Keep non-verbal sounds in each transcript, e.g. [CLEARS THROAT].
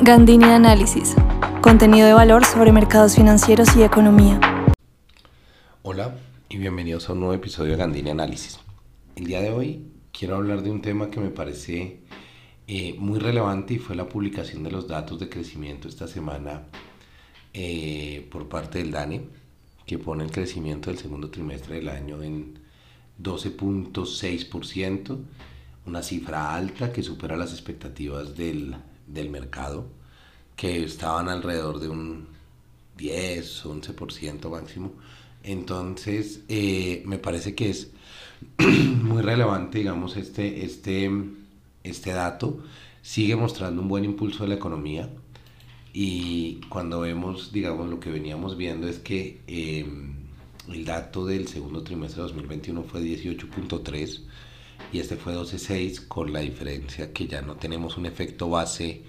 Gandini Análisis. Contenido de valor sobre mercados financieros y economía. Hola y bienvenidos a un nuevo episodio de Gandini Análisis. El día de hoy quiero hablar de un tema que me parece eh, muy relevante y fue la publicación de los datos de crecimiento esta semana eh, por parte del DANE, que pone el crecimiento del segundo trimestre del año en 12.6%, una cifra alta que supera las expectativas del, del mercado que estaban alrededor de un 10, 11% máximo. Entonces, eh, me parece que es [CLEARS THROAT] muy relevante, digamos, este, este, este dato. Sigue mostrando un buen impulso de la economía y cuando vemos, digamos, lo que veníamos viendo es que em, el dato del segundo trimestre de 2021 fue 18.3 y este fue 12.6 con la diferencia que ya no tenemos un efecto base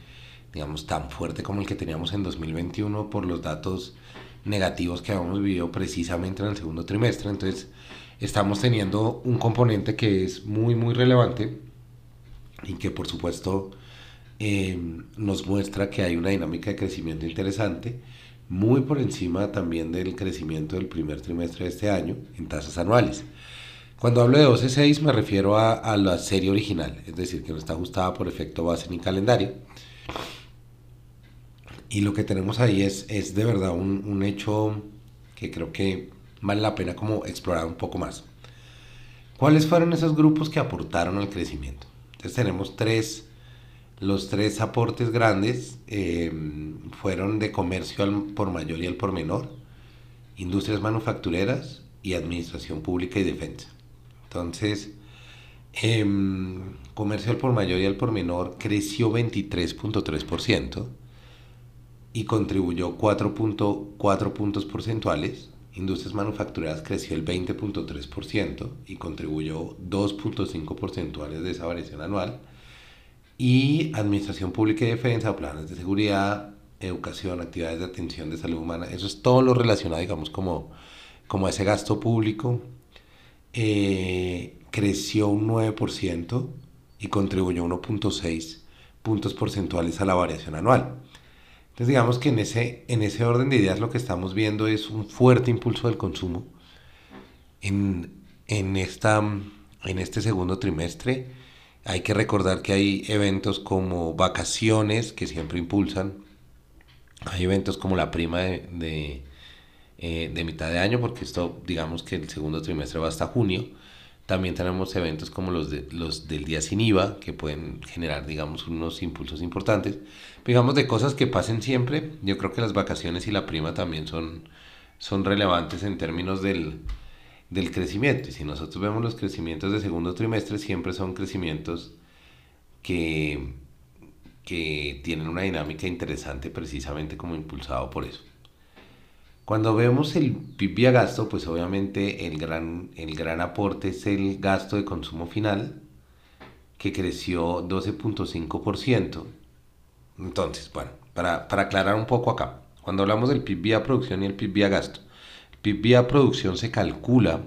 digamos, tan fuerte como el que teníamos en 2021 por los datos negativos que habíamos vivido precisamente en el segundo trimestre. Entonces, estamos teniendo un componente que es muy, muy relevante y que por supuesto eh, nos muestra que hay una dinámica de crecimiento interesante, muy por encima también del crecimiento del primer trimestre de este año en tasas anuales. Cuando hablo de 12.6 me refiero a, la serie original, es decir, que no está ajustada por efecto base ni calendario. Y lo que tenemos ahí es, es de verdad un, un hecho que creo que vale la pena como explorar un poco más. ¿Cuáles fueron esos grupos que aportaron al crecimiento? Entonces tenemos tres, los tres aportes grandes eh, fueron de comercio al por mayor y al por menor, industrias manufactureras y administración pública y defensa. Entonces, eh, comercio al por mayor y al por menor creció 23.3% y contribuyó 4.4 puntos porcentuales. Industrias manufactureras creció el 20.3% y contribuyó 2.5 porcentuales de esa variación anual. Y Administración Pública y Defensa, planes de seguridad, educación, actividades de atención de salud humana, eso es todo lo relacionado, digamos, como, como ese gasto público, eh, creció un 9% y contribuyó 1.6 puntos porcentuales a la variación anual. Entonces digamos que en ese, en ese orden de ideas lo que estamos viendo es un fuerte impulso del consumo en, en, esta, en este segundo trimestre. Hay que recordar que hay eventos como vacaciones que siempre impulsan. Hay eventos como la prima de, de, eh, de mitad de año, porque esto digamos que el segundo trimestre va hasta junio también tenemos eventos como los, de, los del día sin IVA, que pueden generar, digamos, unos impulsos importantes. Digamos, de cosas que pasen siempre, yo creo que las vacaciones y la prima también son, son relevantes en términos del, del crecimiento. Y si nosotros vemos los crecimientos de segundo trimestre, siempre son crecimientos que, que tienen una dinámica interesante precisamente como impulsado por eso. Cuando vemos el PIB vía gasto, pues obviamente el gran, el gran aporte es el gasto de consumo final, que creció 12.5%. Entonces, bueno, para, para, aclarar un poco acá, cuando hablamos del PIB vía producción y el PIB vía gasto, el PIB vía producción se calcula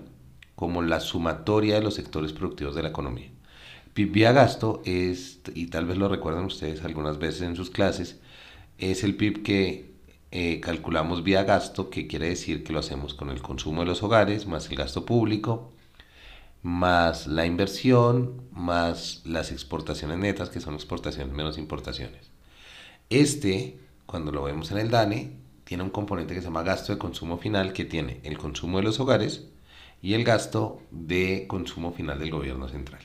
como la sumatoria de los sectores productivos de la economía. PIB vía gasto es, y tal vez lo recuerdan ustedes algunas veces en sus clases, es el PIB que eh, calculamos vía gasto, que quiere decir que lo hacemos con el consumo de los hogares, más el gasto público, más la inversión, más las exportaciones netas, que son exportaciones menos importaciones. Este, cuando lo vemos en el DANE, tiene un componente que se llama gasto de consumo final, que tiene el consumo de los hogares y el gasto de consumo final del gobierno central.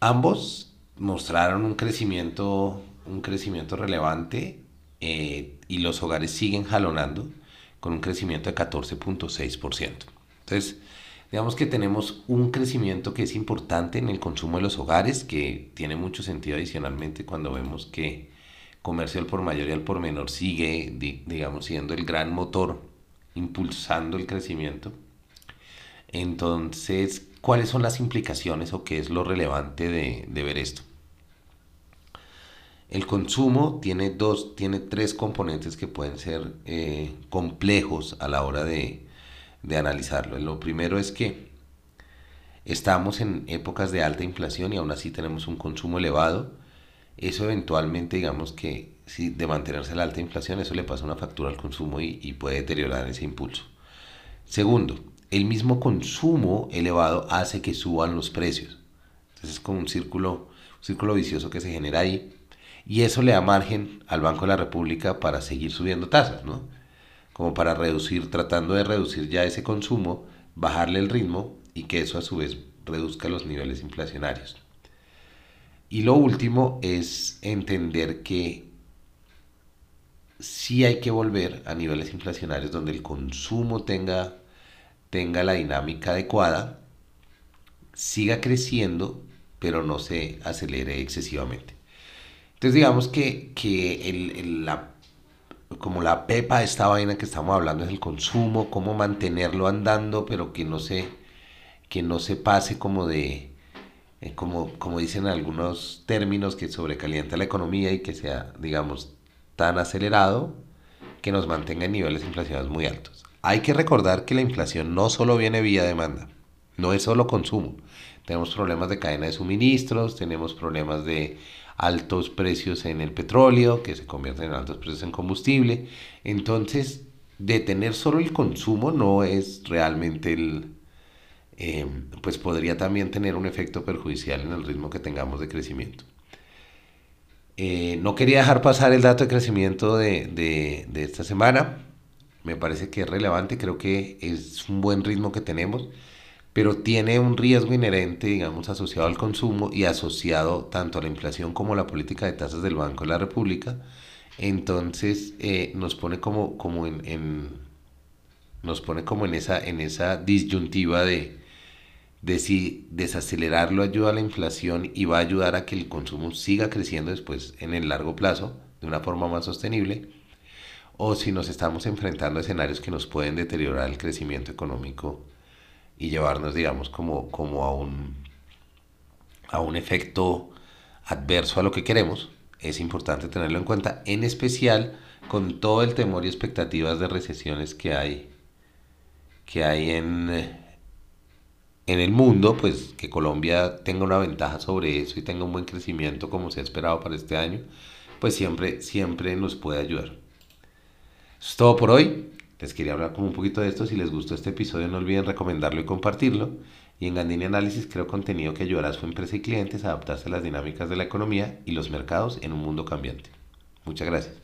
Ambos mostraron un crecimiento, un crecimiento relevante eh, y los hogares siguen jalonando con un crecimiento de 14.6%. Entonces, digamos que tenemos un crecimiento que es importante en el consumo de los hogares, que tiene mucho sentido adicionalmente cuando vemos que comercio al por mayor y al por menor sigue, digamos, siendo el gran motor impulsando el crecimiento. Entonces, ¿cuáles son las implicaciones o qué es lo relevante de, de ver esto? El consumo tiene, dos, tiene tres componentes que pueden ser eh, complejos a la hora de, de analizarlo. Lo primero es que estamos en épocas de alta inflación y aún así tenemos un consumo elevado eso eventualmente, digamos que si de mantenerse la alta inflación, eso le pasa una factura al consumo y, y puede deteriorar ese impulso. Segundo, el mismo consumo elevado hace que suban los precios. Entonces es como un círculo, un círculo vicioso que se genera ahí. Y eso le da margen al Banco de la República para seguir subiendo tasas, ¿no? Como para reducir, tratando de reducir ya ese consumo, bajarle el ritmo y que eso a su vez reduzca los niveles inflacionarios. Y lo último es entender que sí hay que volver a niveles inflacionarios donde el consumo tenga, tenga la dinámica adecuada, siga creciendo, pero no se acelere excesivamente. Entonces digamos que, que el, la, como la pepa de esta vaina que estamos hablando es el consumo, cómo mantenerlo andando, pero que no se, que no se pase como de, eh, como, como dicen algunos términos, que sobrecalienta la economía y que sea, digamos, tan acelerado que nos mantenga en niveles inflacionarios muy altos. Hay que recordar que la inflación no solo viene vía demanda, no es solo consumo. Tenemos problemas de cadena de suministros, tenemos problemas de altos precios en el petróleo, que se convierten en altos precios en combustible. Entonces, detener solo el consumo no es realmente el, eh, pues podría también tener un efecto perjudicial en el ritmo que tengamos de crecimiento. Eh, no quería dejar pasar el dato de crecimiento de, de, esta semana. Me parece que es relevante, creo que es un buen ritmo que tenemos, pero tiene un riesgo inherente, digamos, asociado al consumo y asociado tanto a la inflación como a la política de tasas del Banco de la República. Entonces eh, nos pone como, como en, en, nos pone como en esa, en esa disyuntiva de, de si desacelerarlo ayuda a la inflación y va a ayudar a que el consumo siga creciendo después en el largo plazo de una forma más sostenible, o si nos estamos enfrentando a escenarios que nos pueden deteriorar el crecimiento económico y llevarnos, digamos, como, como a, un, a un efecto adverso a lo que queremos, es importante tenerlo en cuenta, en especial con todo el temor y expectativas de recesiones que hay, que hay en en el mundo, pues que Colombia tenga una ventaja sobre eso y tenga un buen crecimiento como se ha esperado para este año, pues siempre, siempre nos puede ayudar. Eso es todo por hoy. Les quería hablar como un poquito de esto. Si les gustó este episodio, no olviden recomendarlo y compartirlo. Y en Gandini Análisis creo contenido que ayudará a su empresa y clientes a adaptarse a las dinámicas de la economía y los mercados en un mundo cambiante. Muchas gracias.